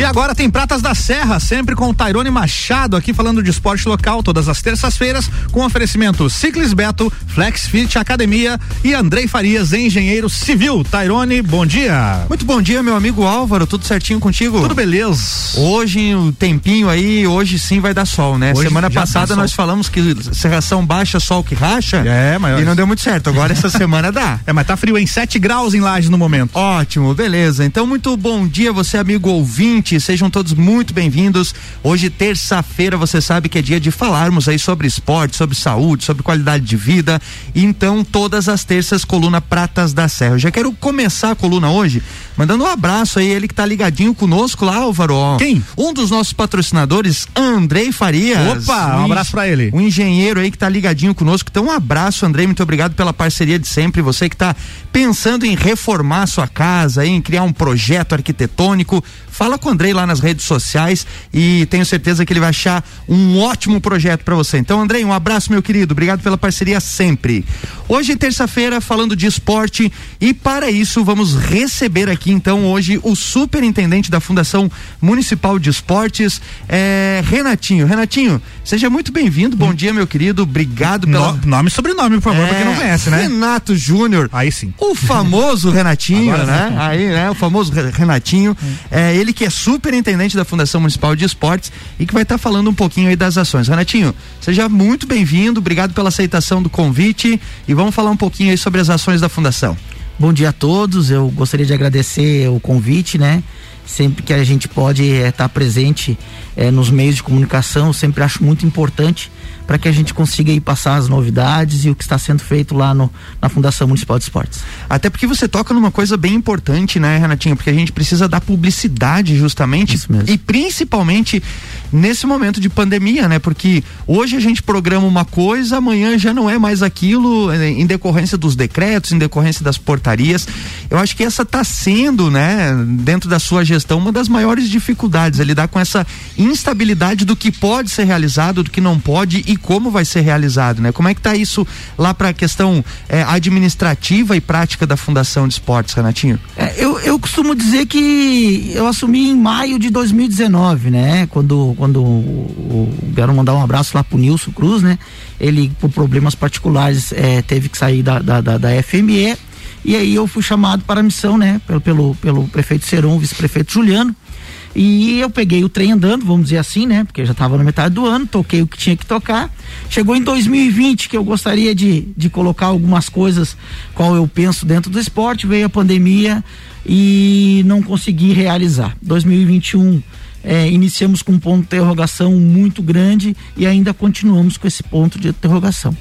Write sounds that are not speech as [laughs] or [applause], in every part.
E agora tem Pratas da Serra, sempre com o Tairone Machado aqui falando de esporte local todas as terças-feiras, com oferecimento Ciclis Beto, Flex Fit Academia e Andrei Farias, engenheiro civil. Tairone, bom dia. Muito bom dia, meu amigo Álvaro, tudo certinho contigo? Tudo beleza. Hoje, o um tempinho aí, hoje sim vai dar sol, né? Hoje semana passada nós falamos que serração baixa, sol que racha. É, mas. E não deu muito certo. Agora essa [laughs] semana dá. É, mas tá frio em 7 graus em Lages no momento. Ótimo, beleza. Então, muito bom dia, você, amigo ouvinte. Sejam todos muito bem-vindos. Hoje, terça-feira, você sabe que é dia de falarmos aí sobre esporte, sobre saúde, sobre qualidade de vida. Então, todas as terças, coluna Pratas da Serra. Eu já quero começar a coluna hoje mandando um abraço aí, ele que tá ligadinho conosco lá, Álvaro. Quem? Um dos nossos patrocinadores, Andrei Farias. Opa, um, um abraço para ele. Um engenheiro aí que tá ligadinho conosco. Então, um abraço, Andrei, muito obrigado pela parceria de sempre. Você que tá pensando em reformar sua casa, em criar um projeto arquitetônico, fala com o Andrei lá nas redes sociais e tenho certeza que ele vai achar um ótimo projeto para você. Então, Andrei, um abraço, meu querido. Obrigado pela parceria sempre. Hoje, terça-feira, falando de esporte e para isso vamos receber aqui então hoje o superintendente da Fundação Municipal de Esportes, é, Renatinho. Renatinho, seja muito bem-vindo. Bom hum. dia, meu querido. Obrigado pelo no, nome e sobrenome, por favor, é, pra quem não conhece, né? Renato Júnior. Aí sim. O famoso [laughs] Renatinho, né? Aí, né? O famoso Renatinho. Hum. É, ele que é superintendente da Fundação Municipal de Esportes e que vai estar tá falando um pouquinho aí das ações. Renatinho, seja muito bem-vindo, obrigado pela aceitação do convite e vamos falar um pouquinho aí sobre as ações da Fundação. Bom dia a todos, eu gostaria de agradecer o convite, né? Sempre que a gente pode estar é, tá presente é, nos meios de comunicação, eu sempre acho muito importante para que a gente consiga aí passar as novidades e o que está sendo feito lá no, na Fundação Municipal de Esportes. Até porque você toca numa coisa bem importante, né, Renatinho? Porque a gente precisa dar publicidade justamente e principalmente nesse momento de pandemia, né? Porque hoje a gente programa uma coisa, amanhã já não é mais aquilo, eh, em decorrência dos decretos, em decorrência das portarias. Eu acho que essa está sendo, né, dentro da sua gestão, uma das maiores dificuldades, é lidar com essa instabilidade do que pode ser realizado, do que não pode e como vai ser realizado, né? Como é que tá isso lá para a questão é, administrativa e prática da Fundação de Esportes, Renatinho? É, eu, eu costumo dizer que eu assumi em maio de 2019, né? Quando, quando o, o, quero mandar um abraço lá pro Nilson Cruz, né? Ele, por problemas particulares, é, teve que sair da, da, da, da FME e aí eu fui chamado para a missão, né? Pelo, pelo, pelo prefeito Seron, vice-prefeito Juliano, e eu peguei o trem andando, vamos dizer assim, né? Porque já estava na metade do ano, toquei o que tinha que tocar. Chegou em 2020 que eu gostaria de, de colocar algumas coisas qual eu penso dentro do esporte, veio a pandemia e não consegui realizar. 2021 é, iniciamos com um ponto de interrogação muito grande e ainda continuamos com esse ponto de interrogação.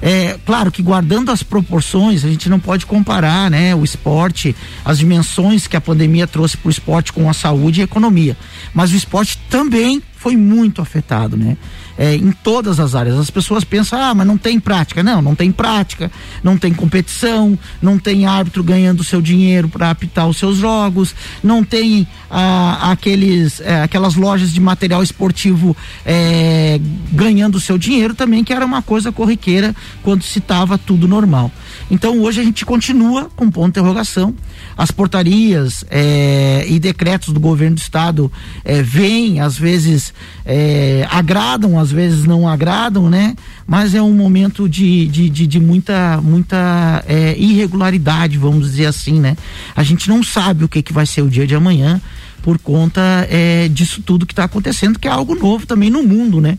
É, claro que guardando as proporções, a gente não pode comparar né, o esporte, as dimensões que a pandemia trouxe para o esporte com a saúde e a economia. Mas o esporte também foi muito afetado, né? É, em todas as áreas. As pessoas pensam, ah, mas não tem prática. Não, não tem prática, não tem competição, não tem árbitro ganhando seu dinheiro para apitar os seus jogos, não tem ah, aqueles, é, aquelas lojas de material esportivo é, ganhando seu dinheiro também, que era uma coisa corriqueira quando se estava tudo normal. Então hoje a gente continua com ponto de interrogação. As portarias é, e decretos do governo do estado é, vêm, às vezes é, agradam, às vezes não agradam, né? Mas é um momento de, de, de, de muita, muita é, irregularidade, vamos dizer assim, né? A gente não sabe o que, que vai ser o dia de amanhã por conta é, disso tudo que está acontecendo, que é algo novo também no mundo, né?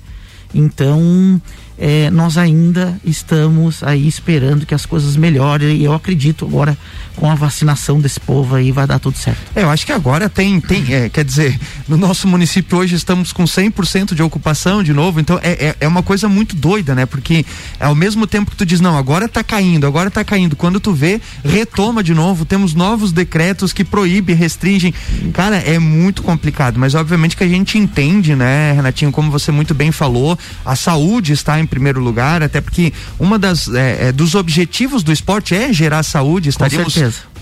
Então, é, nós ainda estamos aí esperando que as coisas melhorem e eu acredito agora com a vacinação desse povo aí vai dar tudo certo. É, eu acho que agora tem, tem é, quer dizer, no nosso município hoje estamos com 100% de ocupação de novo, então é, é, é, uma coisa muito doida, né? Porque ao mesmo tempo que tu diz, não, agora tá caindo, agora tá caindo, quando tu vê, retoma de novo, temos novos decretos que proíbem, restringem, cara, é muito complicado, mas obviamente que a gente entende, né, Renatinho, como você muito bem falou, a saúde está em primeiro lugar, até porque uma das é, é, dos objetivos do esporte é gerar saúde, estaríamos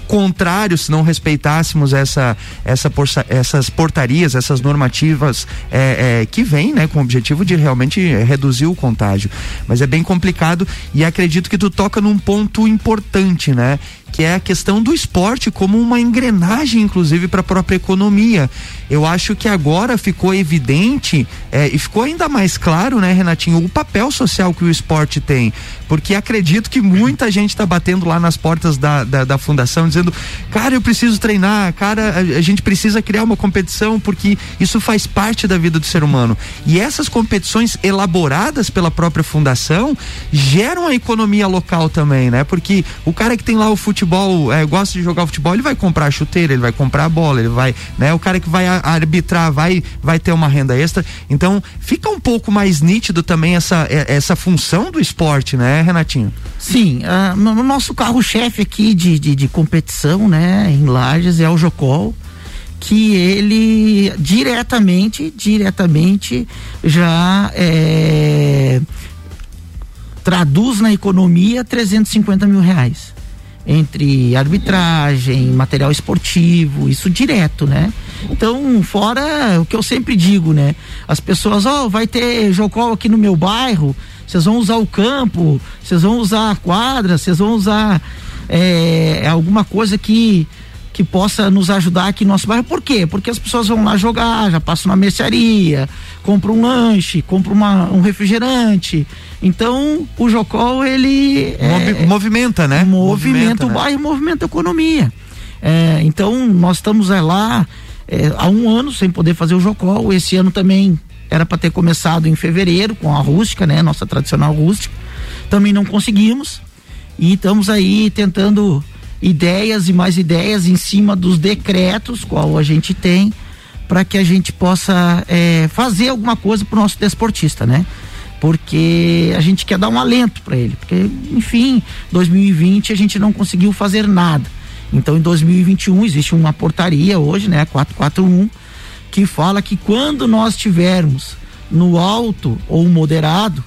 contrário se não respeitássemos essa, essa porça, essas portarias, essas normativas é, é, que vêm né, com o objetivo de realmente reduzir o contágio. Mas é bem complicado e acredito que tu toca num ponto importante, né? Que é a questão do esporte como uma engrenagem, inclusive, para a própria economia. Eu acho que agora ficou evidente é, e ficou ainda mais claro, né, Renatinho, o papel social que o esporte tem. Porque acredito que muita gente está batendo lá nas portas da, da, da, fundação dizendo, cara, eu preciso treinar, cara, a, a gente precisa criar uma competição porque isso faz parte da vida do ser humano. E essas competições elaboradas pela própria fundação geram a economia local também, né? Porque o cara que tem lá o futebol, é, gosta de jogar futebol, ele vai comprar chuteira, ele vai comprar a bola, ele vai, né? O cara que vai arbitrar vai, vai ter uma renda extra. Então, fica um pouco mais nítido também essa, é, essa função do esporte, né, Renatinho? Sim, uh, no nosso carro-chefe aqui de, de, de, competição, né, em Lages é o Jocol que ele diretamente, diretamente já é, traduz na economia 350 mil reais entre arbitragem, material esportivo, isso direto, né? Então, fora o que eu sempre digo, né? As pessoas, ó, oh, vai ter jocol aqui no meu bairro, vocês vão usar o campo, vocês vão usar a quadra, vocês vão usar é, alguma coisa que que possa nos ajudar aqui no nosso bairro. Por quê? Porque as pessoas vão lá jogar, já passam na mercearia, compram um lanche, compram uma, um refrigerante. Então, o Jocol, ele. Movi é, movimenta, né? Movimenta, movimenta o né? bairro, movimenta a economia. É, então, nós estamos é, lá é, há um ano sem poder fazer o Jocol. Esse ano também era para ter começado em fevereiro com a rústica, né? Nossa tradicional rústica. Também não conseguimos. E estamos aí tentando ideias e mais ideias em cima dos decretos qual a gente tem para que a gente possa é, fazer alguma coisa para o nosso desportista, né? Porque a gente quer dar um alento para ele, porque enfim, 2020 a gente não conseguiu fazer nada. Então em 2021 existe uma portaria hoje, né, 441, que fala que quando nós tivermos no alto ou moderado,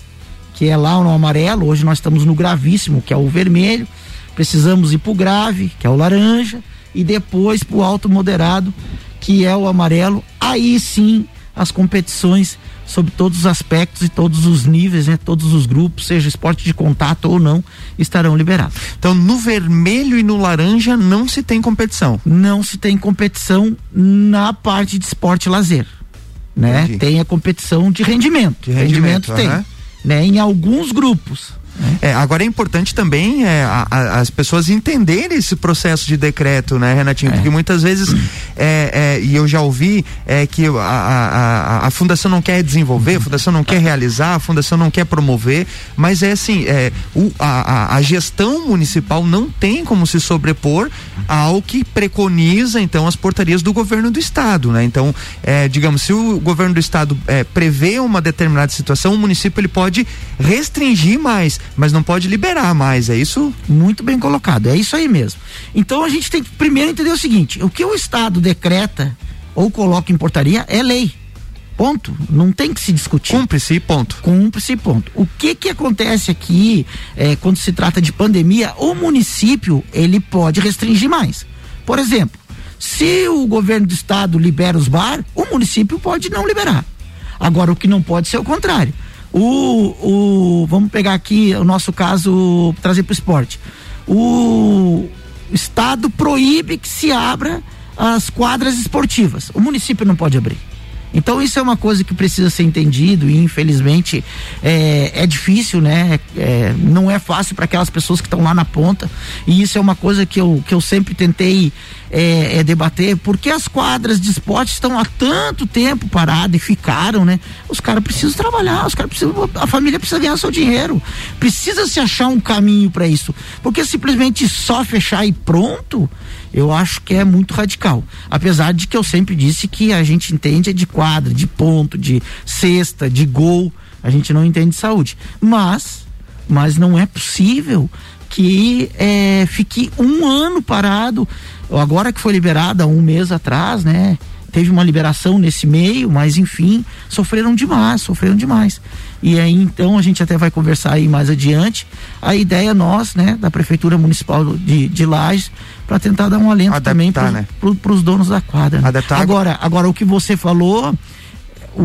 que é lá no amarelo, hoje nós estamos no gravíssimo, que é o vermelho, precisamos ir para o grave, que é o laranja, e depois para o alto moderado, que é o amarelo. Aí sim as competições sobre todos os aspectos e todos os níveis, né? Todos os grupos, seja esporte de contato ou não, estarão liberados. Então, no vermelho e no laranja não se tem competição. Não se tem competição na parte de esporte lazer, né? Entendi. Tem a competição de rendimento. De rendimento, rendimento tem, né? Em alguns grupos. É, agora é importante também é, a, a, as pessoas entenderem esse processo de decreto, né, Renatinho? É. Porque muitas vezes, é, é, e eu já ouvi, é que a, a, fundação não quer desenvolver, a fundação não quer realizar, a fundação não quer promover, mas é assim, é, o, a, gestão municipal não tem como se sobrepor ao que preconiza, então, as portarias do governo do estado, né? Então, digamos, se o governo do estado prevê uma determinada situação, o município ele pode restringir mais, mas não pode liberar mais, é isso? Muito bem colocado, é isso aí mesmo. Então a gente tem que primeiro entender o seguinte: o que o Estado decreta ou coloca em portaria é lei. Ponto. Não tem que se discutir. Cumpre-se, ponto. Cumpre-se, ponto. O que que acontece aqui é, quando se trata de pandemia? O município ele pode restringir mais. Por exemplo, se o governo do estado libera os bar, o município pode não liberar. Agora, o que não pode ser o contrário. O, o, vamos pegar aqui o nosso caso, trazer para o esporte. O Estado proíbe que se abra as quadras esportivas. O município não pode abrir. Então isso é uma coisa que precisa ser entendido e infelizmente é, é difícil, né? É, não é fácil para aquelas pessoas que estão lá na ponta e isso é uma coisa que eu, que eu sempre tentei é, é, debater, porque as quadras de esporte estão há tanto tempo paradas e ficaram, né? Os caras precisam trabalhar, os caras precisam, a família precisa ganhar seu dinheiro, precisa se achar um caminho para isso, porque simplesmente só fechar e pronto, eu acho que é muito radical. Apesar de que eu sempre disse que a gente entende de quadra, de ponto, de cesta, de gol, a gente não entende de saúde. Mas, mas não é possível que é, fique um ano parado. Agora que foi liberada um mês atrás, né? Teve uma liberação nesse meio, mas enfim, sofreram demais, sofreram demais. E aí então a gente até vai conversar aí mais adiante. A ideia nós, né, da Prefeitura Municipal de, de Lages, para tentar dar um alento Adaptar, também para né? os donos da quadra. Né? Agora, agora o que você falou, o,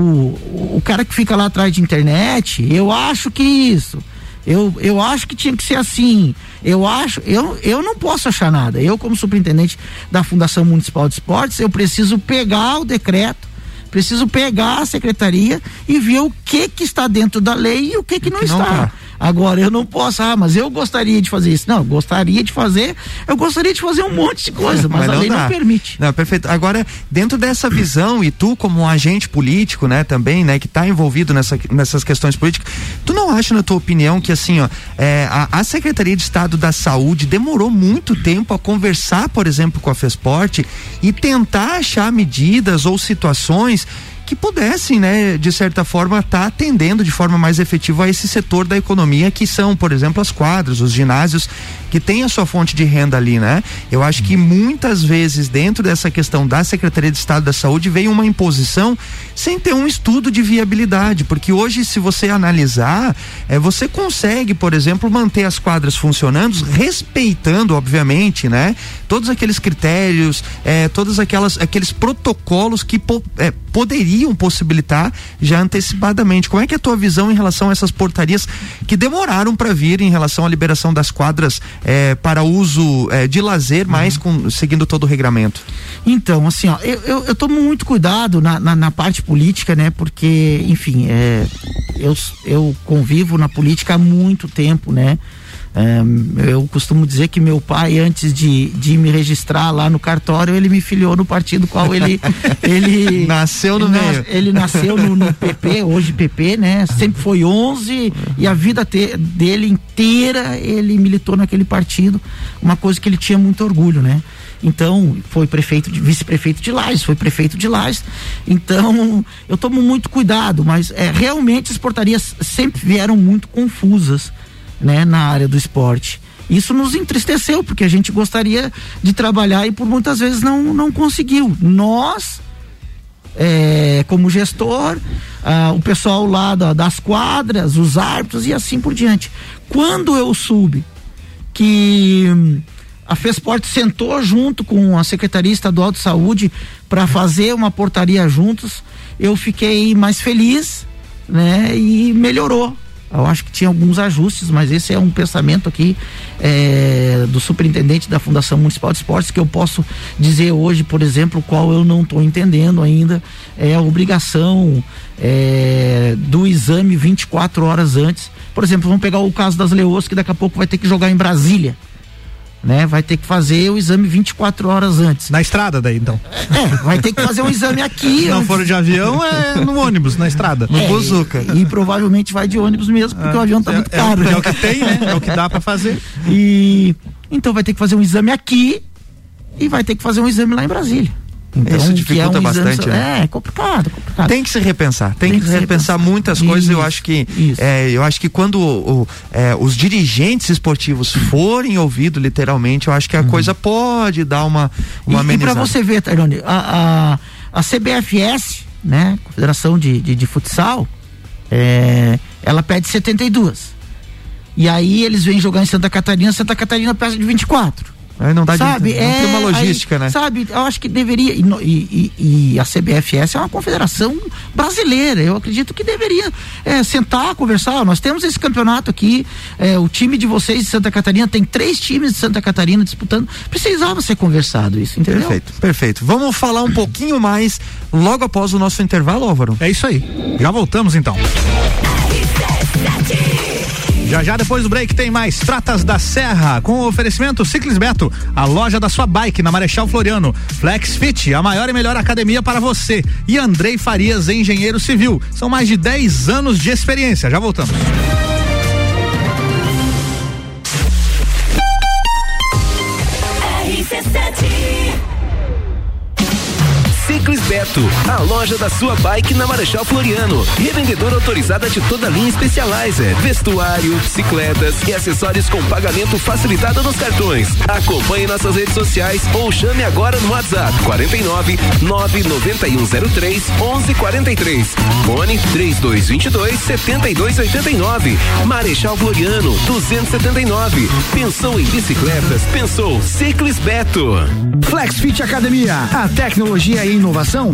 o cara que fica lá atrás de internet, eu acho que isso Eu, eu acho que tinha que ser assim. Eu acho, eu, eu não posso achar nada. Eu, como superintendente da Fundação Municipal de Esportes, eu preciso pegar o decreto, preciso pegar a secretaria e ver o que que está dentro da lei e o que que não, que não está. Tá. Agora, eu não posso, ah, mas eu gostaria de fazer isso. Não, gostaria de fazer, eu gostaria de fazer um monte de coisa, [laughs] mas, mas a lei dá. não permite. Não, perfeito. Agora, dentro dessa visão, e tu como um agente político, né, também, né, que está envolvido nessa, nessas questões políticas, tu não acha, na tua opinião, que assim, ó, é, a, a Secretaria de Estado da Saúde demorou muito tempo a conversar, por exemplo, com a FESPORT e tentar achar medidas ou situações que pudessem, né, de certa forma, estar tá atendendo de forma mais efetiva a esse setor da economia que são, por exemplo, as quadras, os ginásios que têm a sua fonte de renda ali, né? Eu acho que muitas vezes dentro dessa questão da Secretaria de Estado da Saúde veio uma imposição sem ter um estudo de viabilidade, porque hoje se você analisar, é, você consegue, por exemplo, manter as quadras funcionando, respeitando, obviamente, né? Todos aqueles critérios, é, todos aquelas aqueles protocolos que po, é, poderiam possibilitar já antecipadamente. Como é que é a tua visão em relação a essas portarias que demoraram para vir em relação à liberação das quadras eh, para uso eh, de lazer, uhum. mas com, seguindo todo o regramento? Então, assim, ó, eu, eu, eu tomo muito cuidado na, na, na, parte política, né? Porque, enfim, é, eu, eu convivo na política há muito tempo, né? Eu costumo dizer que meu pai, antes de, de me registrar lá no cartório, ele me filiou no partido qual ele. [laughs] ele nasceu no ele meio. ele nasceu no, no, PP, hoje PP, né? Sempre foi 11 e a vida te, dele inteira ele militou naquele partido, uma coisa que ele tinha muito orgulho, né? Então, foi prefeito vice-prefeito de Lages, foi prefeito de Lages. Então, eu tomo muito cuidado, mas é, realmente as portarias sempre vieram muito confusas né, na área do esporte. Isso nos entristeceu, porque a gente gostaria de trabalhar e por muitas vezes não, não conseguiu. Nós, é, como gestor, ah, o pessoal lá da, das quadras, os árbitros e assim por diante. Quando eu soube que hum, a FESPORT sentou junto com a Secretaria Estadual de Saúde para fazer uma portaria juntos, eu fiquei mais feliz, né? E melhorou eu acho que tinha alguns ajustes, mas esse é um pensamento aqui é, do superintendente da Fundação Municipal de Esportes que eu posso dizer hoje, por exemplo, qual eu não estou entendendo ainda é a obrigação é, do exame 24 horas antes. Por exemplo, vamos pegar o caso das leoas que daqui a pouco vai ter que jogar em Brasília né? Vai ter que fazer o exame 24 horas antes. Na estrada daí, então? É, vai ter que fazer um exame aqui. [laughs] Se não for de avião, é no ônibus, na estrada. No é, Bozuca. E, e, provavelmente vai de ônibus mesmo, porque é, o avião tá é, muito caro. É, né? é, o que tem, né? É o que dá para fazer. E então vai ter que fazer um exame aqui e vai ter que fazer um exame lá em Brasília. Então, Isso dificulta é um bastante, né? É, complicado, complicado. Tem que se repensar, tem, tem que, que, se repensar, repensar muitas isso, coisas. Eu acho que é, eu acho que quando o, é, os dirigentes esportivos forem ouvidos literalmente, eu acho que a uhum. coisa pode dar uma uma E, e para você ver, Tairone, a, a, a CBFS, né, Confederação de, de, de Futsal, é, ela pede 72. E aí eles vêm jogar em Santa Catarina, Santa Catarina pede de 24. Aí não dá sabe, de, não é, tem uma logística, aí, né? Sabe, eu acho que deveria. E, e, e, a CBFS é uma confederação brasileira. Eu acredito que deveria é, sentar, conversar. Nós temos esse campeonato aqui. É, o time de vocês de Santa Catarina tem três times de Santa Catarina disputando. Precisava ser conversado isso, entendeu? Perfeito, perfeito. Vamos falar um pouquinho mais logo após o nosso intervalo, Álvaro? É isso aí. Já voltamos então. Já já depois do break tem mais Pratas da Serra com o oferecimento Ciclis Beto, a loja da sua bike na Marechal Floriano. Flex Fit, a maior e melhor academia para você. E Andrei Farias, engenheiro civil. São mais de 10 anos de experiência. Já voltamos. A loja da sua bike na Marechal Floriano. Revendedora autorizada de toda a linha Specializer, vestuário, bicicletas e acessórios com pagamento facilitado nos cartões. Acompanhe nossas redes sociais ou chame agora no WhatsApp 49 99103 1143. Fone 3222 7289. Marechal Floriano 279. Pensou em bicicletas? Pensou Ciclis Beto. Flexfit Academia, a tecnologia e inovação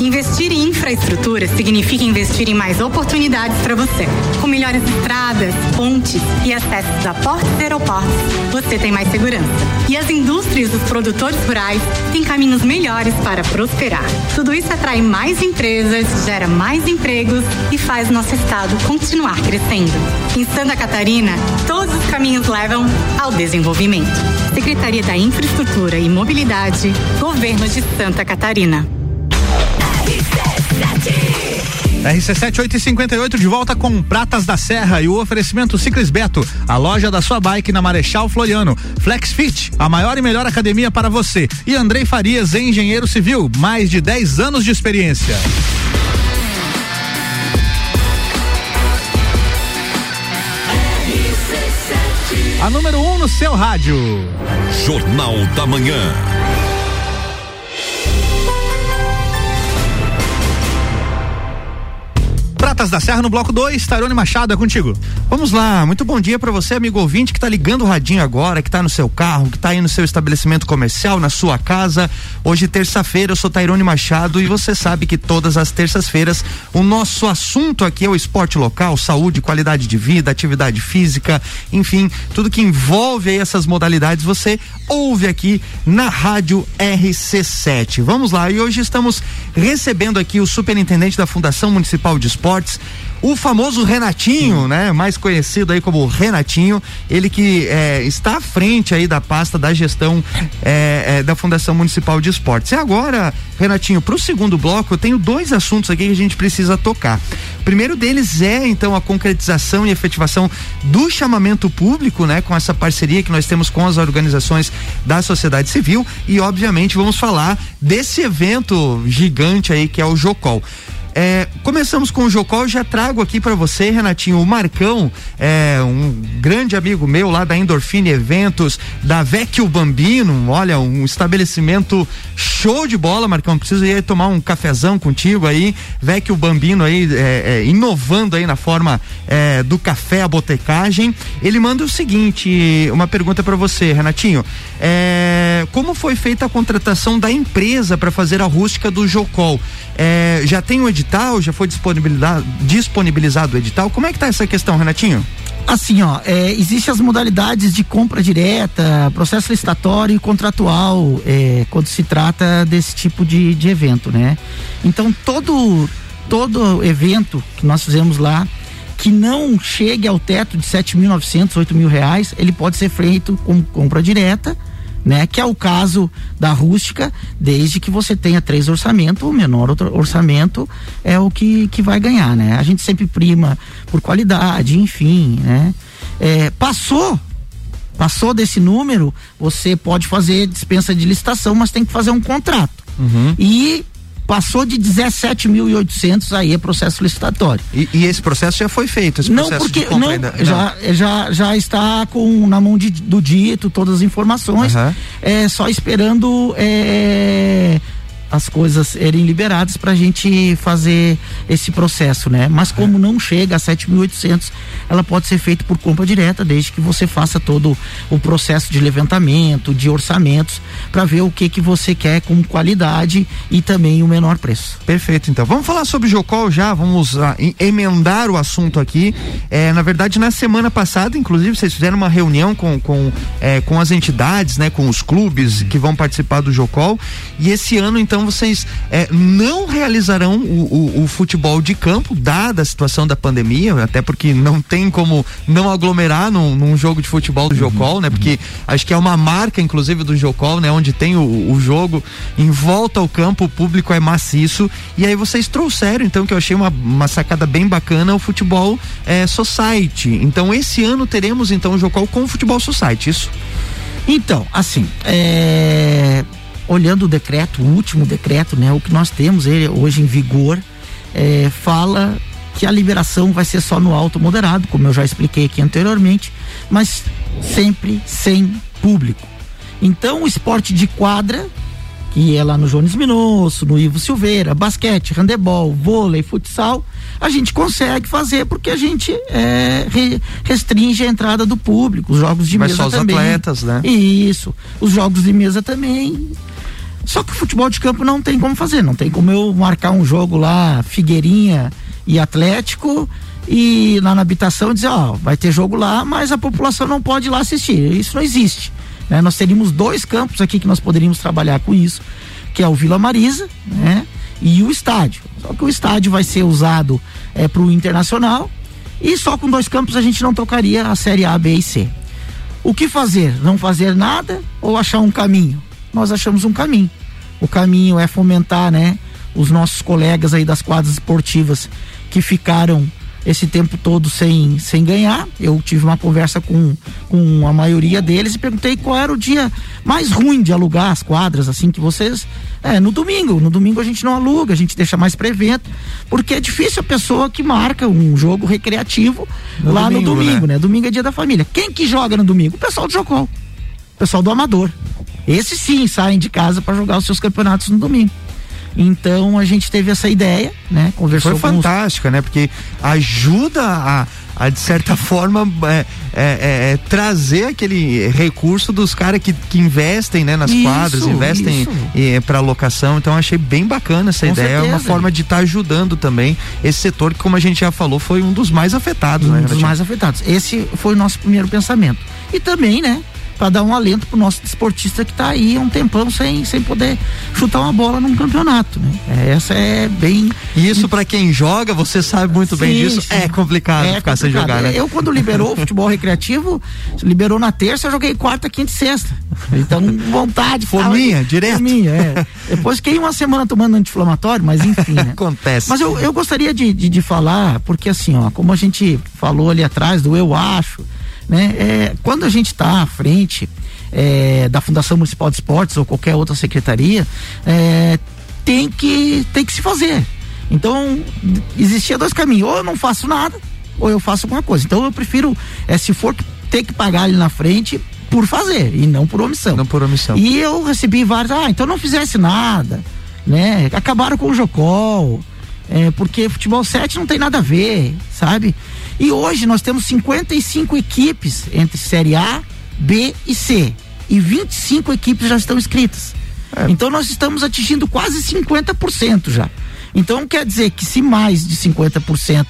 Investir em infraestrutura significa investir em mais oportunidades para você. Com melhores estradas, pontes e acessos a portos e aeroportos, você tem mais segurança. E as indústrias dos produtores rurais têm caminhos melhores para prosperar. Tudo isso atrai mais empresas, gera mais empregos e faz nosso estado continuar crescendo. Em Santa Catarina, todos os caminhos levam ao desenvolvimento. Secretaria da Infraestrutura e Mobilidade, Governo de Santa Catarina. RC7858 de volta com Pratas da Serra e o oferecimento Ciclis Beto, a loja da sua bike na Marechal Floriano. Flex Fit, a maior e melhor academia para você. E Andrei Farias, engenheiro civil, mais de 10 anos de experiência. A número 1 um no seu rádio. Jornal da Manhã. Pratas da Serra no bloco 2, Tairone Machado, é contigo. Vamos lá, muito bom dia para você, amigo ouvinte, que está ligando o radinho agora, que está no seu carro, que está aí no seu estabelecimento comercial, na sua casa. Hoje, terça-feira, eu sou Tairone Machado e você sabe que todas as terças-feiras o nosso assunto aqui é o esporte local, saúde, qualidade de vida, atividade física, enfim, tudo que envolve aí essas modalidades, você ouve aqui na Rádio RC7. Vamos lá, e hoje estamos recebendo aqui o superintendente da Fundação Municipal de Esporte Esportes. O famoso Renatinho, né? Mais conhecido aí como Renatinho, ele que é, está à frente aí da pasta da gestão é, é, da Fundação Municipal de Esportes. E agora, Renatinho, para o segundo bloco, eu tenho dois assuntos aqui que a gente precisa tocar. O primeiro deles é, então, a concretização e efetivação do chamamento público, né? Com essa parceria que nós temos com as organizações da sociedade civil e, obviamente, vamos falar desse evento gigante aí que é o Jocol. É, começamos com o Jocol, já trago aqui para você, Renatinho, o Marcão, é, um grande amigo meu lá da Endorfine Eventos, da Vecchio Bambino, olha, um estabelecimento show de bola, Marcão, preciso ir tomar um cafezão contigo aí, Vecchio Bambino aí, é, é, inovando aí na forma é, do café, a botecagem, ele manda o seguinte, uma pergunta para você, Renatinho, é, como foi feita a contratação da empresa para fazer a rústica do Jocol? É, já tem o edital? Já foi disponibilizado, disponibilizado o edital? Como é que tá essa questão, Renatinho? Assim, ó, é, existem as modalidades de compra direta, processo licitatório e contratual é, quando se trata desse tipo de, de evento, né? Então todo todo evento que nós fizemos lá que não chegue ao teto de sete mil novecentos, oito mil reais, ele pode ser feito com compra direta né? Que é o caso da rústica, desde que você tenha três orçamentos, o menor orçamento é o que, que vai ganhar, né? A gente sempre prima por qualidade, enfim, né? É, passou, passou desse número, você pode fazer dispensa de licitação, mas tem que fazer um contrato. Uhum. E Passou de 17.800 aí é processo licitatório. E, e, esse processo já foi feito? não, porque não, ainda, não, Já, já, já está com na mão de, do dito todas as informações, uhum. é só esperando é, as coisas serem liberadas para a gente fazer esse processo, né? Mas como não chega a 7.800, ela pode ser feita por compra direta, desde que você faça todo o processo de levantamento, de orçamentos, para ver o que que você quer com qualidade e também o menor preço. Perfeito, então. Vamos falar sobre o Jocol já, vamos ah, em- emendar o assunto aqui. É, na verdade, na semana passada, inclusive, vocês fizeram uma reunião com, com, é, com as entidades, né, com os clubes que vão participar do Jocol. E esse ano, então, vocês é, não realizarão o, o- o futebol de campo, dada a situação da pandemia, até porque não tem como não aglomerar num, num jogo de futebol do Jocol, né? Porque acho que é uma marca, inclusive, do Jocol, né? Onde tem o, o jogo em volta ao campo, o público é maciço. E aí vocês trouxeram, então, que eu achei uma, uma sacada bem bacana, o futebol é, society. Então, esse ano teremos, então, o Jocol com o futebol society, isso? Então, assim, é, olhando o decreto, o último decreto, né, o que nós temos ele, hoje em vigor, é, fala que a liberação vai ser só no alto moderado, como eu já expliquei aqui anteriormente, mas sempre sem público. Então, o esporte de quadra, que é lá no Jones Minosso, no Ivo Silveira, basquete, handebol, vôlei, futsal, a gente consegue fazer porque a gente é, re- restringe a entrada do público, os jogos de Mas mesa só os também. atletas, né? Isso, os jogos de mesa também. Só que o futebol de campo não tem como fazer, não tem como eu marcar um jogo lá, Figueirinha e Atlético, e lá na habitação dizer, ó, vai ter jogo lá, mas a população não pode ir lá assistir. Isso não existe. né? Nós teríamos dois campos aqui que nós poderíamos trabalhar com isso, que é o Vila Marisa, né? E o estádio. Só que o estádio vai ser usado é, para o internacional e só com dois campos a gente não tocaria a série A, B e C. O que fazer? Não fazer nada ou achar um caminho? Nós achamos um caminho. O caminho é fomentar, né, os nossos colegas aí das quadras esportivas que ficaram esse tempo todo sem, sem ganhar. Eu tive uma conversa com, com a maioria deles e perguntei qual era o dia mais ruim de alugar as quadras, assim, que vocês. É, no domingo. No domingo a gente não aluga, a gente deixa mais para evento, porque é difícil a pessoa que marca um jogo recreativo No lá domingo, no domingo, né? né? Domingo é dia da família. Quem que joga no domingo? O pessoal do Jocol. O pessoal do Amador. Esses sim saem de casa para jogar os seus campeonatos no domingo. Então a gente teve essa ideia, né? Conversou Foi com os- fantástica, né? Porque ajuda a, a, de certa [laughs] forma, é, é, é, é, trazer aquele recurso dos caras que, que investem né, nas Isso, quadras, investem para locação. Então, achei bem bacana essa Com ideia. É uma certeza. forma de estar ajudando também esse setor que, como a gente já falou, foi um dos mais afetados, né? um dos Renatinho? mais afetados. Esse foi o nosso primeiro pensamento. E também, né? Para dar um alento pro nosso desportista que tá aí um tempão sem, sem poder chutar uma bola num campeonato, né? É, Essa é bem. Isso para quem joga, você sabe muito bem Sim, disso. sim. É complicado É ficar sem complicado. jogar, né? Eu, quando liberou o futebol recreativo, liberou na terça, eu joguei quarta, quinta e sexta. Então, vontade. Fominha, tava- direto. Fominha, é. Depois fiquei uma semana tomando anti-inflamatório, mas enfim, né? [laughs] Acontece. Mas eu, eu gostaria de, de, de falar, porque assim, ó, como a gente falou ali atrás do eu acho, né? É, quando a gente está à frente é, da Fundação Municipal de Esportes ou qualquer outra secretaria, é, tem, que, tem que se fazer. Então, existia dois caminhos, ou eu não faço nada, ou eu faço alguma coisa. Então eu prefiro, é, se for ter que pagar ali na frente, por fazer, e não por omissão. Não por omissão. E eu recebi vários, ah, então não fizesse nada, né? Acabaram com o Jocol, é, porque futebol 7 não tem nada a ver, sabe? E hoje nós temos 55 equipes entre Série A, B e C. E 25 equipes já estão inscritas. Então nós estamos atingindo quase 50% já. Então quer dizer que se mais de 50%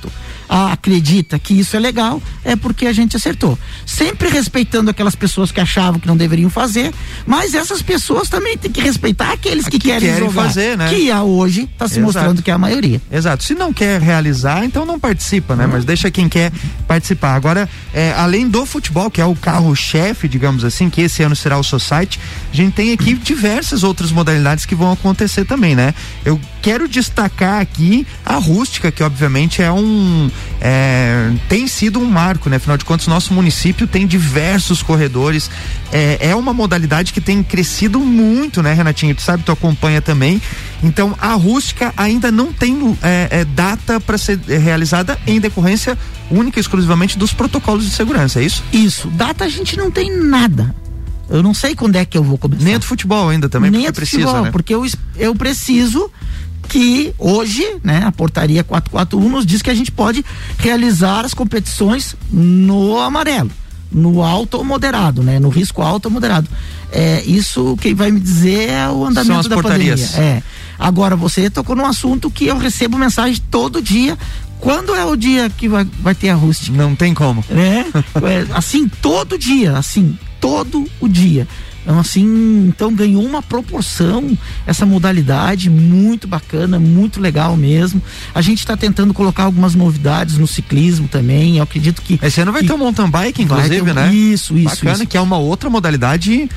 ah, acredita que isso é legal, é porque a gente acertou. Sempre respeitando aquelas pessoas que achavam que não deveriam fazer, mas essas pessoas também têm que respeitar aqueles que, querem, querem jogar, fazer, né? Que a hoje está se Exato. mostrando que é a maioria. Exato. Se não quer realizar, então não participa, né? Mas deixa quem quer participar. Agora, é, além do futebol, que é o carro-chefe, digamos assim, que esse ano será o Society, a gente tem aqui diversas outras modalidades que vão acontecer também, né? Eu quero destacar aqui a rústica, que obviamente é um. É, tem sido um marco, né? Afinal de contas, nosso município tem diversos corredores. É, é uma modalidade que tem crescido muito, né, Renatinho? Tu sabe, tu acompanha também. Então, a rústica ainda não tem é, é, data para ser é, realizada em decorrência única e exclusivamente dos protocolos de segurança, é isso? Isso. Data a gente não tem nada. Eu não sei quando é que eu vou começar. Nem é do futebol ainda também, Nem porque é do precisa, futebol, né? porque eu, eu preciso que hoje, né, a portaria 441 nos diz que a gente pode realizar as competições no amarelo, no alto ou moderado, né, no risco alto ou moderado. É, isso quem vai me dizer é o andamento da portarias. pandemia. É. Agora você tocou num assunto que eu recebo mensagem todo dia. Quando é o dia que vai, vai ter a rústica? Não tem como. né? [laughs] É, assim, todo dia, assim, todo o dia. Então, assim, então ganhou uma proporção essa modalidade muito bacana, muito legal mesmo. A gente está tentando colocar algumas novidades no ciclismo também. Eu acredito que Esse ano vai que ter o mountain bike, inclusive, um- né? Isso, isso, Bacana, isso. que é uma outra modalidade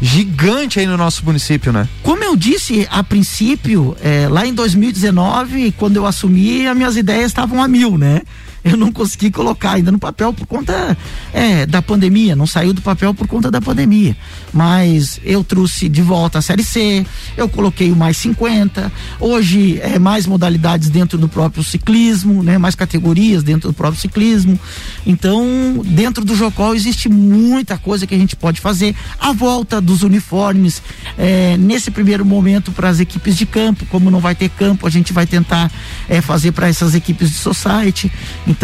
gigante aí no nosso município, né? Como eu disse a princípio, é, lá em 2019, quando eu assumi, as minhas ideias estavam a mil, né? Eu não consegui colocar ainda no papel por conta é, da pandemia, não saiu do papel por conta da pandemia. Mas eu trouxe de volta a Série C, eu coloquei o mais 50, hoje é mais modalidades dentro do próprio ciclismo, né? Mais categorias dentro do próprio ciclismo. Então, dentro do Jocol existe muita coisa que a gente pode fazer. A volta dos uniformes, é, nesse primeiro momento para as equipes de campo, como não vai ter campo, a gente vai tentar é, fazer para essas equipes de society. Então,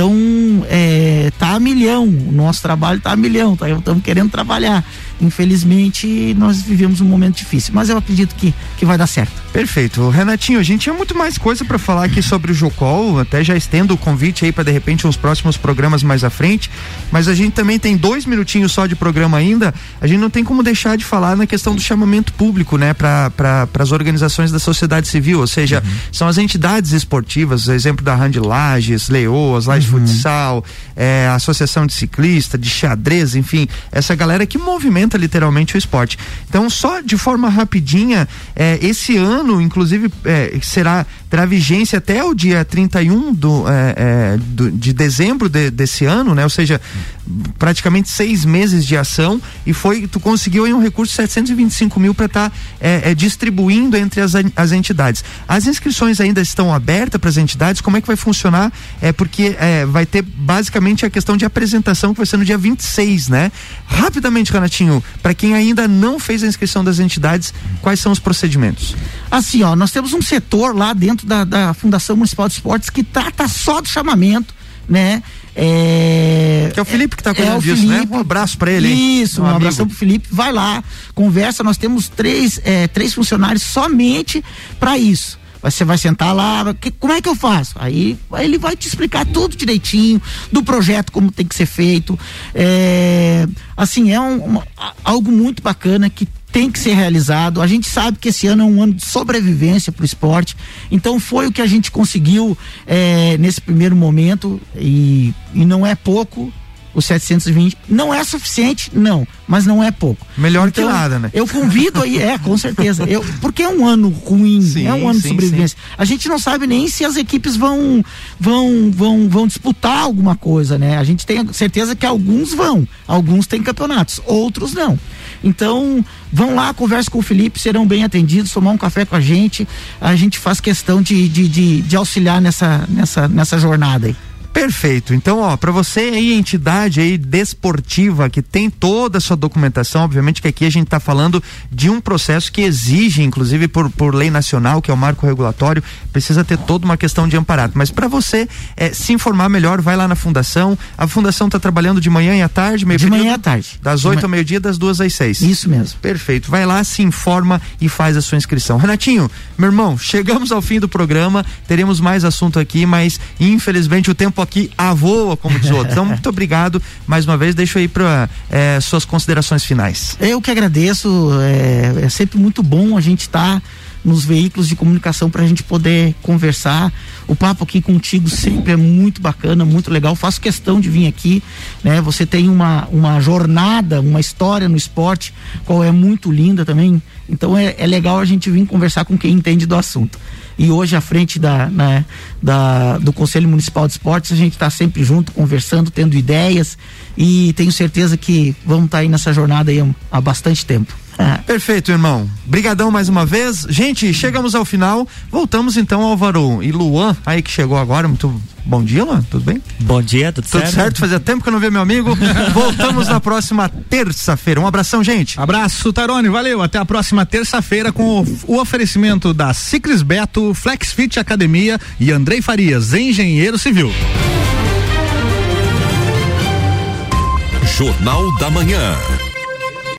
é, tá a milhão, o nosso trabalho tá a milhão, tá? Estamos querendo trabalhar. Infelizmente, nós vivemos um momento difícil, mas eu acredito que, que vai dar certo. Perfeito. Renatinho, a gente tinha muito mais coisa para falar aqui sobre o Jocol, até já estendo o convite aí para de repente uns próximos programas mais à frente, mas a gente também tem dois minutinhos só de programa ainda, a gente não tem como deixar de falar na questão do chamamento público, né, para pra, as organizações da sociedade civil, ou seja, são as entidades esportivas, exemplo da Rand Lages, Leoas, Lages Futsal, é, a Associação de Ciclista, de Xadrez, enfim, essa galera que movimenta literalmente o esporte. Então, só de forma rapidinha, é, esse ano, inclusive, é, será terá vigência até o dia 31 do, é, é, do, de dezembro de- desse ano, né? Ou seja, praticamente seis meses de ação e foi, tu conseguiu aí um recurso de 725 mil para estar distribuindo entre as, as entidades. As inscrições ainda estão abertas para as entidades, como é que vai funcionar? É porque é, vai ter basicamente a questão de apresentação que vai ser no dia 26, né? Rapidamente, Renatinho, para quem ainda não fez a inscrição das entidades, quais são os procedimentos? Assim, ó, nós temos um setor lá dentro da, da Fundação Municipal de Esportes que trata só do chamamento, né? É, Que é o Felipe que tá é cuidando o disso, né? Felipe. Um abraço pra ele, hein? Isso, Um um, abração pro Felipe. Vai lá, conversa. Nós temos três, é, três funcionários somente para isso. Você vai sentar lá, que- como é que eu faço? Aí, aí ele vai te explicar tudo direitinho, do projeto, como tem que ser feito. É, assim, é um- uma- algo muito bacana que tem que ser realizado. A gente sabe que esse ano é um ano de sobrevivência para o esporte. Então foi o que a gente conseguiu é, nesse primeiro momento e, e não é pouco. Os 720 não é suficiente, não, mas não é pouco. Melhor que Então, nada, né? Eu convido aí, é, com certeza. Eu, porque é um ano ruim, Sim, é um ano sim, de sobrevivência. A gente não sabe nem se as equipes vão, vão, vão, vão disputar alguma coisa, né? A gente tem certeza que alguns vão, alguns têm campeonatos, outros não. Então, vão lá, converse com o Felipe, serão bem atendidos, tomar um café com a gente. A gente faz questão de, de, de, de auxiliar nessa, nessa, nessa jornada aí. Perfeito. Então, ó, para você aí, entidade aí desportiva que tem toda a sua documentação, obviamente que aqui a gente está falando de um processo que exige, inclusive por, por lei nacional, que é o marco regulatório, precisa ter toda uma questão de amparado. Mas para você eh, se informar melhor, vai lá na fundação. A fundação está trabalhando de manhã e à tarde, meio De período? manhã à tarde. Das De 8 manhã. ao meio-dia, das duas às seis. Isso mesmo. Perfeito. Vai lá, se informa e faz a sua inscrição. Renatinho, meu irmão, chegamos ao fim do programa. Teremos mais assunto aqui, mas infelizmente o tempo aqui avoa, como diz o outro. Então, [laughs] muito obrigado. Mais uma vez, deixo aí para suas considerações finais. Eu que agradeço, é, é sempre muito bom a gente estar nos veículos de comunicação para a gente poder conversar. O papo aqui contigo sempre é muito bacana, muito legal. Faço questão de vir aqui, né? Você tem uma, uma jornada, uma história no esporte, qual é muito linda também. Então é, é legal a gente vir conversar com quem entende do assunto. E hoje, à frente da, né, da, do Conselho Municipal de Esportes, a gente está sempre junto, conversando, tendo ideias. E tenho certeza que vamos estar aí nessa jornada aí há- há bastante tempo. Perfeito, irmão. Brigadão mais uma vez. Gente, chegamos ao final. Voltamos então, Álvaro e Luan, aí que chegou agora. Muito bom dia, Luan. Tudo bem? Bom dia, tudo, Tudo certo? certo? Fazia tempo que eu não via meu amigo. [laughs] Voltamos na próxima terça-feira. Um abração, gente. Abraço, Tarone. Valeu. Até a próxima terça-feira com o, o oferecimento da Ciclis Beto, Flexfit Academia e Andrei Farias, engenheiro civil. Jornal da Manhã.